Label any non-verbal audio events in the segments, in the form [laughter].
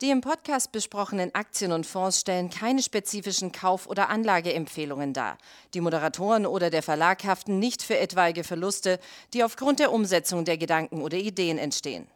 Die im Podcast besprochenen Aktien und Fonds stellen keine spezifischen Kauf- oder Anlageempfehlungen dar. Die Moderatoren oder der Verlag haften nicht für etwaige Verluste, die aufgrund der Umsetzung der Gedanken oder Ideen entstehen.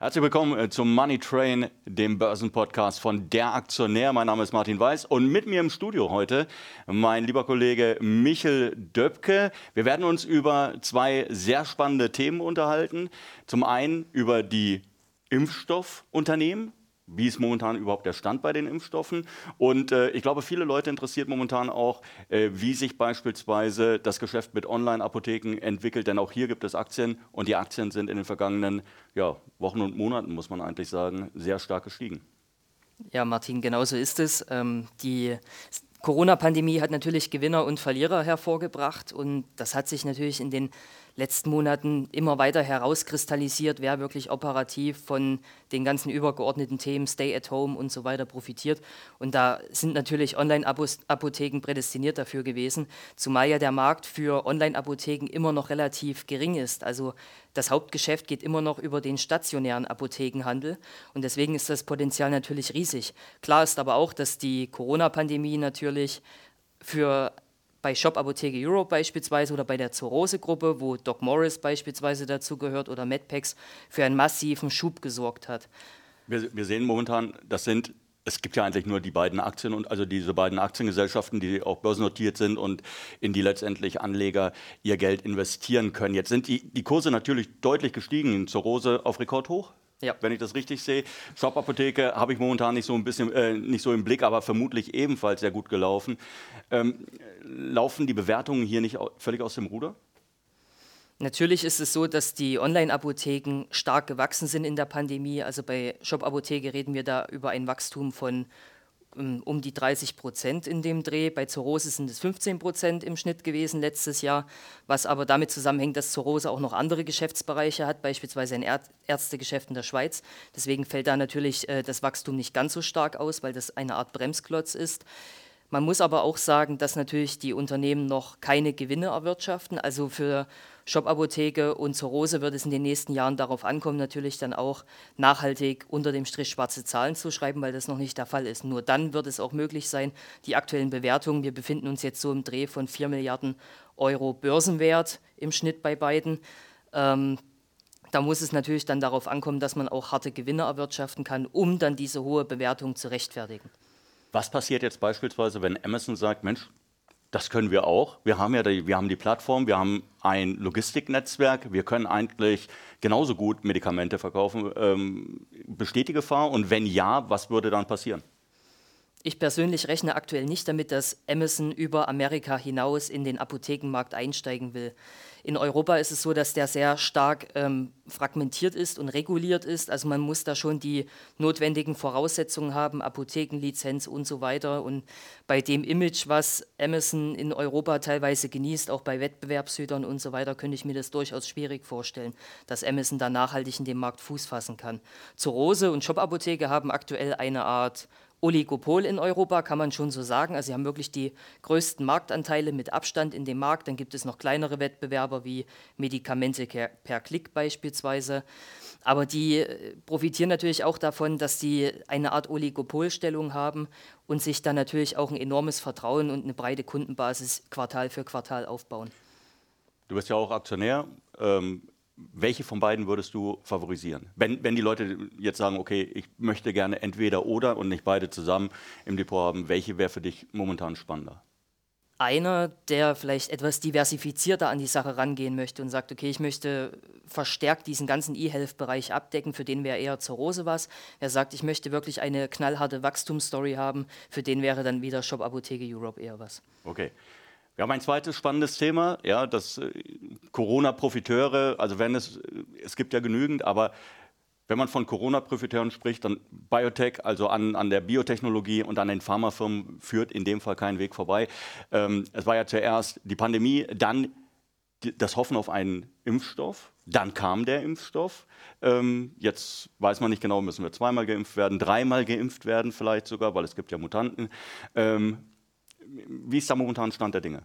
Herzlich willkommen äh, zum Money Train, dem Börsenpodcast von Der Aktionär. Mein Name ist Martin Weiß und mit mir im Studio heute mein lieber Kollege Michel Döpke. Wir werden uns über zwei sehr spannende Themen unterhalten. Zum einen über die Impfstoffunternehmen wie ist momentan überhaupt der Stand bei den Impfstoffen? Und äh, ich glaube, viele Leute interessiert momentan auch, äh, wie sich beispielsweise das Geschäft mit Online-Apotheken entwickelt. Denn auch hier gibt es Aktien und die Aktien sind in den vergangenen ja, Wochen und Monaten, muss man eigentlich sagen, sehr stark gestiegen. Ja, Martin, genau so ist es. Ähm, die Corona-Pandemie hat natürlich Gewinner und Verlierer hervorgebracht und das hat sich natürlich in den letzten Monaten immer weiter herauskristallisiert, wer wirklich operativ von den ganzen übergeordneten Themen Stay at Home und so weiter profitiert. Und da sind natürlich Online-Apotheken prädestiniert dafür gewesen, zumal ja der Markt für Online-Apotheken immer noch relativ gering ist. Also das Hauptgeschäft geht immer noch über den stationären Apothekenhandel und deswegen ist das Potenzial natürlich riesig. Klar ist aber auch, dass die Corona-Pandemie natürlich für bei Shop Apotheke Europe beispielsweise oder bei der Zurose-Gruppe, wo Doc Morris beispielsweise dazugehört oder Medpex, für einen massiven Schub gesorgt hat. Wir, wir sehen momentan, das sind es gibt ja eigentlich nur die beiden Aktien und also diese beiden Aktiengesellschaften, die auch börsennotiert sind und in die letztendlich Anleger ihr Geld investieren können. Jetzt sind die, die Kurse natürlich deutlich gestiegen. Zur Rose auf Rekordhoch. Ja. Wenn ich das richtig sehe. Shop-Apotheke habe ich momentan nicht so ein bisschen äh, nicht so im Blick, aber vermutlich ebenfalls sehr gut gelaufen. Ähm, laufen die Bewertungen hier nicht völlig aus dem Ruder? Natürlich ist es so, dass die Online-Apotheken stark gewachsen sind in der Pandemie. Also bei Shop-Apotheke reden wir da über ein Wachstum von um die 30 Prozent in dem Dreh. Bei Zurose sind es 15 Prozent im Schnitt gewesen letztes Jahr, was aber damit zusammenhängt, dass Zurose auch noch andere Geschäftsbereiche hat, beispielsweise ein Ärztegeschäft in der Schweiz. Deswegen fällt da natürlich äh, das Wachstum nicht ganz so stark aus, weil das eine Art Bremsklotz ist. Man muss aber auch sagen, dass natürlich die Unternehmen noch keine Gewinne erwirtschaften. Also für Shop-Apotheke und zur Rose wird es in den nächsten Jahren darauf ankommen, natürlich dann auch nachhaltig unter dem Strich schwarze Zahlen zu schreiben, weil das noch nicht der Fall ist. Nur dann wird es auch möglich sein, die aktuellen Bewertungen, wir befinden uns jetzt so im Dreh von 4 Milliarden Euro Börsenwert im Schnitt bei beiden. Ähm, da muss es natürlich dann darauf ankommen, dass man auch harte Gewinne erwirtschaften kann, um dann diese hohe Bewertung zu rechtfertigen. Was passiert jetzt beispielsweise, wenn Amazon sagt, Mensch, das können wir auch. Wir haben ja die, wir haben die Plattform, wir haben ein Logistiknetzwerk, wir können eigentlich genauso gut Medikamente verkaufen. Ähm, besteht die Gefahr? Und wenn ja, was würde dann passieren? Ich persönlich rechne aktuell nicht damit, dass Amazon über Amerika hinaus in den Apothekenmarkt einsteigen will. In Europa ist es so, dass der sehr stark ähm, fragmentiert ist und reguliert ist. Also man muss da schon die notwendigen Voraussetzungen haben, Apothekenlizenz und so weiter. Und bei dem Image, was Amazon in Europa teilweise genießt, auch bei Wettbewerbshütern und so weiter, könnte ich mir das durchaus schwierig vorstellen, dass Amazon da nachhaltig in dem Markt Fuß fassen kann. Zurose und Shop-Apotheke haben aktuell eine Art Oligopol in Europa, kann man schon so sagen. Also sie haben wirklich die größten Marktanteile mit Abstand in dem Markt. Dann gibt es noch kleinere Wettbewerber wie Medikamente per Klick beispielsweise. Aber die äh, profitieren natürlich auch davon, dass sie eine Art Oligopolstellung haben und sich dann natürlich auch ein enormes Vertrauen und eine breite Kundenbasis Quartal für Quartal aufbauen. Du bist ja auch Aktionär. Ähm welche von beiden würdest du favorisieren? Wenn, wenn die Leute jetzt sagen, okay, ich möchte gerne entweder oder und nicht beide zusammen im Depot haben, welche wäre für dich momentan spannender? Einer, der vielleicht etwas diversifizierter an die Sache rangehen möchte und sagt, okay, ich möchte verstärkt diesen ganzen E-Health-Bereich abdecken, für den wäre eher zur Rose was. Er sagt, ich möchte wirklich eine knallharte Wachstumsstory haben, für den wäre dann wieder Shop Apotheke Europe eher was. Okay. Wir haben ein zweites spannendes Thema, ja, das äh, Corona-Profiteure, also wenn es, es gibt ja genügend, aber wenn man von Corona-Profiteuren spricht, dann Biotech, also an, an der Biotechnologie und an den Pharmafirmen führt in dem Fall kein Weg vorbei. Ähm, es war ja zuerst die Pandemie, dann das Hoffen auf einen Impfstoff, dann kam der Impfstoff. Ähm, jetzt weiß man nicht genau, müssen wir zweimal geimpft werden, dreimal geimpft werden vielleicht sogar, weil es gibt ja Mutanten. Ähm, wie ist da momentan Stand der Dinge?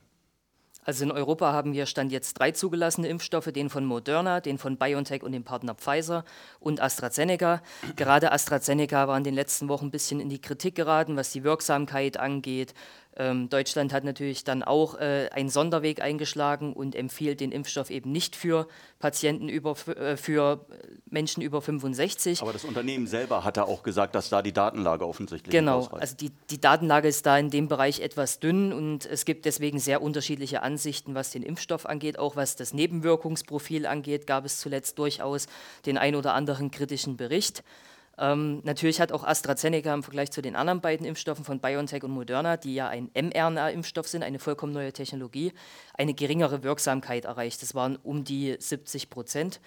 Also in Europa haben wir Stand jetzt drei zugelassene Impfstoffe, den von Moderna, den von BioNTech und dem Partner Pfizer und AstraZeneca. Gerade AstraZeneca war in den letzten Wochen ein bisschen in die Kritik geraten, was die Wirksamkeit angeht, ähm, Deutschland hat natürlich dann auch äh, einen Sonderweg eingeschlagen und empfiehlt den Impfstoff eben nicht für Patienten über, äh, für Menschen über 65. Aber das Unternehmen selber hat da auch gesagt, dass da die Datenlage offensichtlich Genau, also die, die Datenlage ist da in dem Bereich etwas dünn und es gibt deswegen sehr unterschiedliche Ansichten, was den Impfstoff angeht. Auch was das Nebenwirkungsprofil angeht, gab es zuletzt durchaus den ein oder anderen kritischen Bericht. Ähm, natürlich hat auch AstraZeneca im Vergleich zu den anderen beiden Impfstoffen von BioNTech und Moderna, die ja ein mRNA-Impfstoff sind, eine vollkommen neue Technologie, eine geringere Wirksamkeit erreicht. Das waren um die 70 Prozent.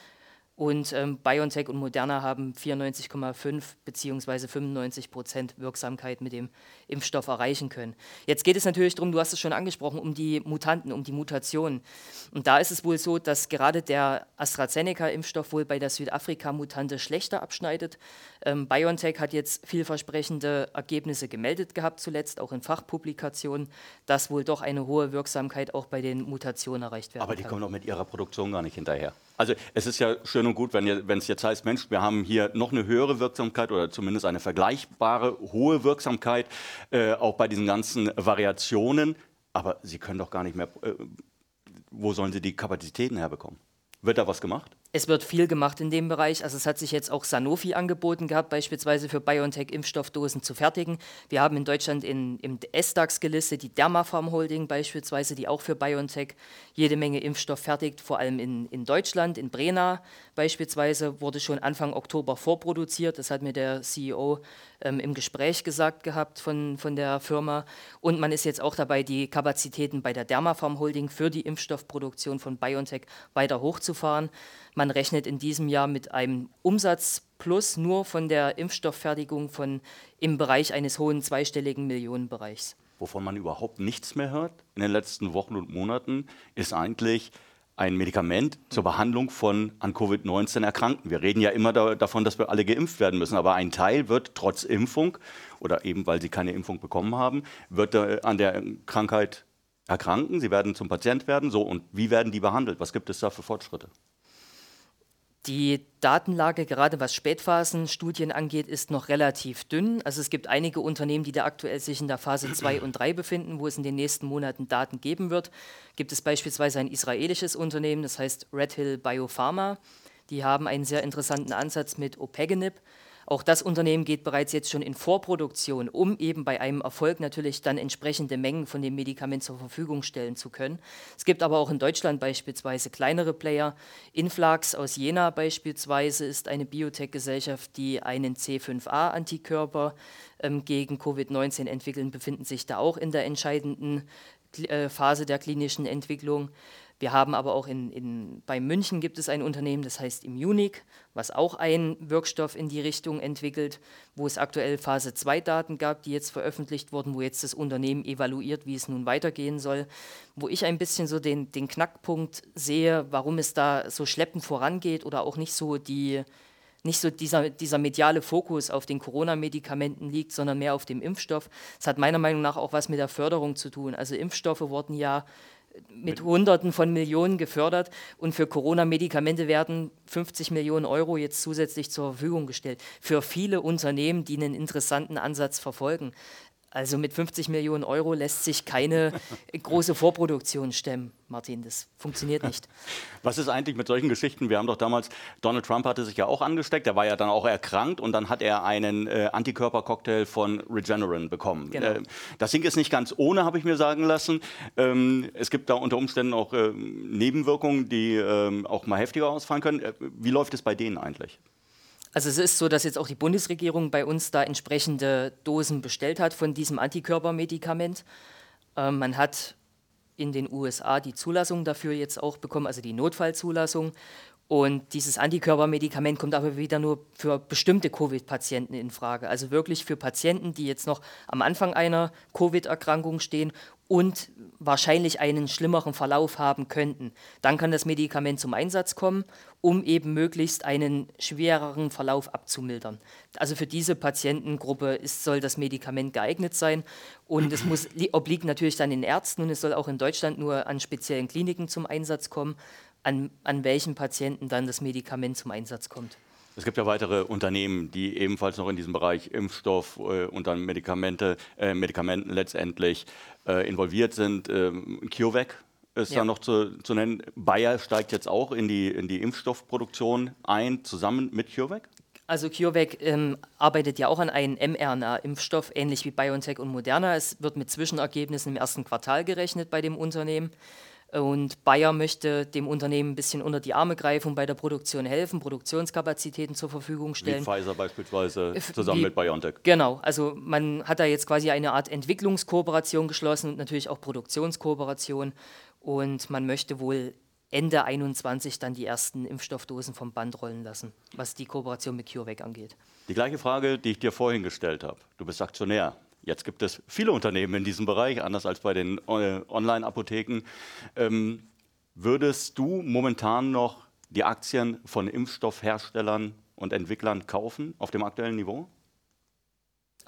Und ähm, BioNTech und Moderna haben 94,5 bzw. 95 Prozent Wirksamkeit mit dem Impfstoff erreichen können. Jetzt geht es natürlich darum, du hast es schon angesprochen, um die Mutanten, um die Mutationen. Und da ist es wohl so, dass gerade der AstraZeneca-Impfstoff wohl bei der Südafrika-Mutante schlechter abschneidet. Ähm, BioNTech hat jetzt vielversprechende Ergebnisse gemeldet gehabt, zuletzt auch in Fachpublikationen, dass wohl doch eine hohe Wirksamkeit auch bei den Mutationen erreicht werden Aber die kann. kommen doch mit ihrer Produktion gar nicht hinterher. Also es ist ja schön und gut, wenn es jetzt heißt, Mensch, wir haben hier noch eine höhere Wirksamkeit oder zumindest eine vergleichbare hohe Wirksamkeit, äh, auch bei diesen ganzen Variationen. Aber Sie können doch gar nicht mehr, äh, wo sollen Sie die Kapazitäten herbekommen? Wird da was gemacht? Es wird viel gemacht in dem Bereich. Also es hat sich jetzt auch Sanofi angeboten gehabt, beispielsweise für BioNTech Impfstoffdosen zu fertigen. Wir haben in Deutschland in, im S-DAX gelistet die Dermafarm Holding beispielsweise, die auch für BioNTech jede Menge Impfstoff fertigt, vor allem in, in Deutschland, in Brena beispielsweise wurde schon Anfang Oktober vorproduziert. Das hat mir der CEO ähm, im Gespräch gesagt gehabt von, von der Firma. Und man ist jetzt auch dabei, die Kapazitäten bei der Dermafarm Holding für die Impfstoffproduktion von BioNTech weiter hochzufahren. Man rechnet in diesem Jahr mit einem Umsatzplus nur von der Impfstofffertigung von im Bereich eines hohen zweistelligen Millionenbereichs. Wovon man überhaupt nichts mehr hört in den letzten Wochen und Monaten, ist eigentlich ein Medikament zur Behandlung von an Covid-19 Erkrankten. Wir reden ja immer da, davon, dass wir alle geimpft werden müssen, aber ein Teil wird trotz Impfung oder eben weil sie keine Impfung bekommen haben, wird äh, an der Krankheit erkranken. Sie werden zum Patient werden. So und wie werden die behandelt? Was gibt es da für Fortschritte? Die Datenlage, gerade was Spätphasenstudien angeht, ist noch relativ dünn. Also es gibt einige Unternehmen, die da aktuell sich in der Phase 2 und 3 befinden, wo es in den nächsten Monaten Daten geben wird. Gibt es beispielsweise ein israelisches Unternehmen, das heißt Red Hill Biopharma. Die haben einen sehr interessanten Ansatz mit Opegenib. Auch das Unternehmen geht bereits jetzt schon in Vorproduktion, um eben bei einem Erfolg natürlich dann entsprechende Mengen von dem Medikament zur Verfügung stellen zu können. Es gibt aber auch in Deutschland beispielsweise kleinere Player. Influx aus Jena beispielsweise ist eine Biotech-Gesellschaft, die einen C5a-Antikörper ähm, gegen Covid-19 entwickeln, befinden sich da auch in der entscheidenden äh, Phase der klinischen Entwicklung. Wir haben aber auch in, in, bei München gibt es ein Unternehmen, das heißt Immunic, was auch einen Wirkstoff in die Richtung entwickelt, wo es aktuell Phase 2 Daten gab, die jetzt veröffentlicht wurden, wo jetzt das Unternehmen evaluiert, wie es nun weitergehen soll. Wo ich ein bisschen so den, den Knackpunkt sehe, warum es da so schleppend vorangeht oder auch nicht so die, nicht so dieser, dieser mediale Fokus auf den Corona-Medikamenten liegt, sondern mehr auf dem Impfstoff. Das hat meiner Meinung nach auch was mit der Förderung zu tun. Also Impfstoffe wurden ja mit Hunderten von Millionen gefördert und für Corona-Medikamente werden 50 Millionen Euro jetzt zusätzlich zur Verfügung gestellt. Für viele Unternehmen, die einen interessanten Ansatz verfolgen. Also mit 50 Millionen Euro lässt sich keine [laughs] große Vorproduktion stemmen, Martin. Das funktioniert nicht. [laughs] Was ist eigentlich mit solchen Geschichten? Wir haben doch damals, Donald Trump hatte sich ja auch angesteckt, er war ja dann auch erkrankt und dann hat er einen äh, Antikörpercocktail von Regeneron bekommen. Genau. Äh, das Ding ist nicht ganz ohne, habe ich mir sagen lassen. Ähm, es gibt da unter Umständen auch äh, Nebenwirkungen, die ähm, auch mal heftiger ausfallen können. Äh, wie läuft es bei denen eigentlich? Also es ist so, dass jetzt auch die Bundesregierung bei uns da entsprechende Dosen bestellt hat von diesem Antikörpermedikament. Ähm, man hat in den USA die Zulassung dafür jetzt auch bekommen, also die Notfallzulassung. Und dieses Antikörpermedikament kommt aber wieder nur für bestimmte Covid-Patienten in Frage. Also wirklich für Patienten, die jetzt noch am Anfang einer Covid-Erkrankung stehen und wahrscheinlich einen schlimmeren Verlauf haben könnten. Dann kann das Medikament zum Einsatz kommen, um eben möglichst einen schwereren Verlauf abzumildern. Also für diese Patientengruppe ist, soll das Medikament geeignet sein und es muss, obliegt natürlich dann den Ärzten und es soll auch in Deutschland nur an speziellen Kliniken zum Einsatz kommen, an, an welchen Patienten dann das Medikament zum Einsatz kommt. Es gibt ja weitere Unternehmen, die ebenfalls noch in diesem Bereich Impfstoff äh, und dann Medikamente, äh, Medikamenten letztendlich äh, involviert sind. Ähm, CureVac ist ja. da noch zu, zu, nennen. Bayer steigt jetzt auch in die, in die Impfstoffproduktion ein, zusammen mit CureVac? Also CureVac ähm, arbeitet ja auch an einem mRNA-Impfstoff, ähnlich wie BioNTech und Moderna. Es wird mit Zwischenergebnissen im ersten Quartal gerechnet bei dem Unternehmen. Und Bayer möchte dem Unternehmen ein bisschen unter die Arme greifen und bei der Produktion helfen, Produktionskapazitäten zur Verfügung stellen. Wie Pfizer beispielsweise zusammen Wie, mit BioNTech. Genau, also man hat da jetzt quasi eine Art Entwicklungskooperation geschlossen und natürlich auch Produktionskooperation. Und man möchte wohl Ende 2021 dann die ersten Impfstoffdosen vom Band rollen lassen, was die Kooperation mit CureVac angeht. Die gleiche Frage, die ich dir vorhin gestellt habe. Du bist Aktionär Jetzt gibt es viele Unternehmen in diesem Bereich, anders als bei den äh, Online-Apotheken. Ähm, würdest du momentan noch die Aktien von Impfstoffherstellern und Entwicklern kaufen auf dem aktuellen Niveau?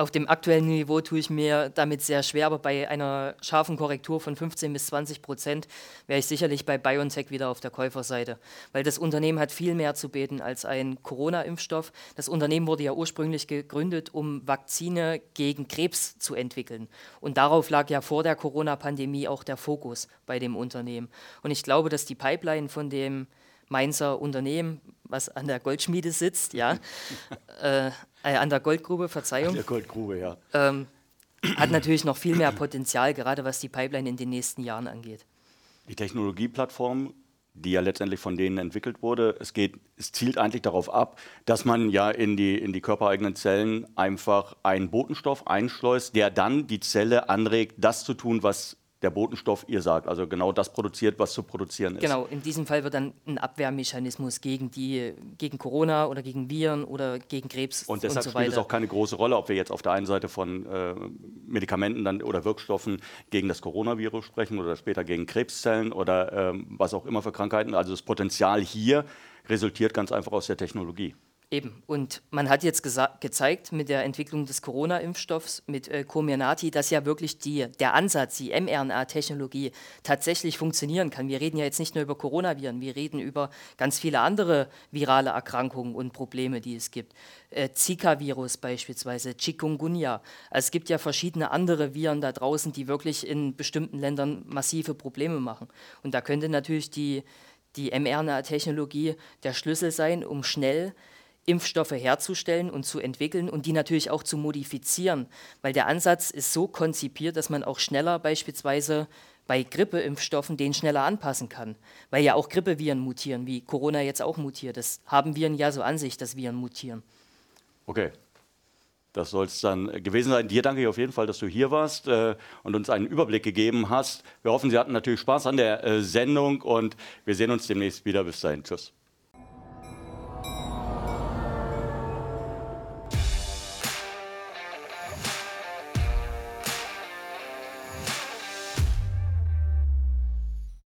Auf dem aktuellen Niveau tue ich mir damit sehr schwer, aber bei einer scharfen Korrektur von 15 bis 20 Prozent wäre ich sicherlich bei BioNTech wieder auf der Käuferseite, weil das Unternehmen hat viel mehr zu bieten als ein Corona-Impfstoff. Das Unternehmen wurde ja ursprünglich gegründet, um Vakzine gegen Krebs zu entwickeln. Und darauf lag ja vor der Corona-Pandemie auch der Fokus bei dem Unternehmen. Und ich glaube, dass die Pipeline von dem Mainzer Unternehmen, was an der Goldschmiede sitzt, ja, [laughs] äh, äh, an der Goldgrube, Verzeihung. An der Goldgrube, ja. Ähm, hat natürlich noch viel mehr Potenzial, gerade was die Pipeline in den nächsten Jahren angeht. Die Technologieplattform, die ja letztendlich von denen entwickelt wurde, es, geht, es zielt eigentlich darauf ab, dass man ja in die, in die körpereigenen Zellen einfach einen Botenstoff einschleust, der dann die Zelle anregt, das zu tun, was der Botenstoff ihr sagt, also genau das produziert, was zu produzieren ist. Genau, in diesem Fall wird dann ein Abwehrmechanismus gegen die, gegen Corona oder gegen Viren oder gegen Krebs und deshalb und so spielt es auch keine große Rolle, ob wir jetzt auf der einen Seite von äh, Medikamenten dann oder Wirkstoffen gegen das Coronavirus sprechen oder später gegen Krebszellen oder ähm, was auch immer für Krankheiten. Also das Potenzial hier resultiert ganz einfach aus der Technologie. Eben. Und man hat jetzt gezeigt mit der Entwicklung des Corona-Impfstoffs mit äh, Comirnaty, dass ja wirklich die, der Ansatz, die mRNA-Technologie tatsächlich funktionieren kann. Wir reden ja jetzt nicht nur über Coronaviren, wir reden über ganz viele andere virale Erkrankungen und Probleme, die es gibt. Äh, Zika-Virus beispielsweise, Chikungunya. Also es gibt ja verschiedene andere Viren da draußen, die wirklich in bestimmten Ländern massive Probleme machen. Und da könnte natürlich die, die mRNA-Technologie der Schlüssel sein, um schnell Impfstoffe herzustellen und zu entwickeln und die natürlich auch zu modifizieren, weil der Ansatz ist so konzipiert, dass man auch schneller beispielsweise bei Grippeimpfstoffen den schneller anpassen kann, weil ja auch Grippeviren mutieren, wie Corona jetzt auch mutiert. Das haben Viren ja so an sich, dass Viren mutieren. Okay. Das soll es dann gewesen sein. Dir danke ich auf jeden Fall, dass du hier warst äh, und uns einen Überblick gegeben hast. Wir hoffen, Sie hatten natürlich Spaß an der äh, Sendung und wir sehen uns demnächst wieder. Bis dahin. Tschüss.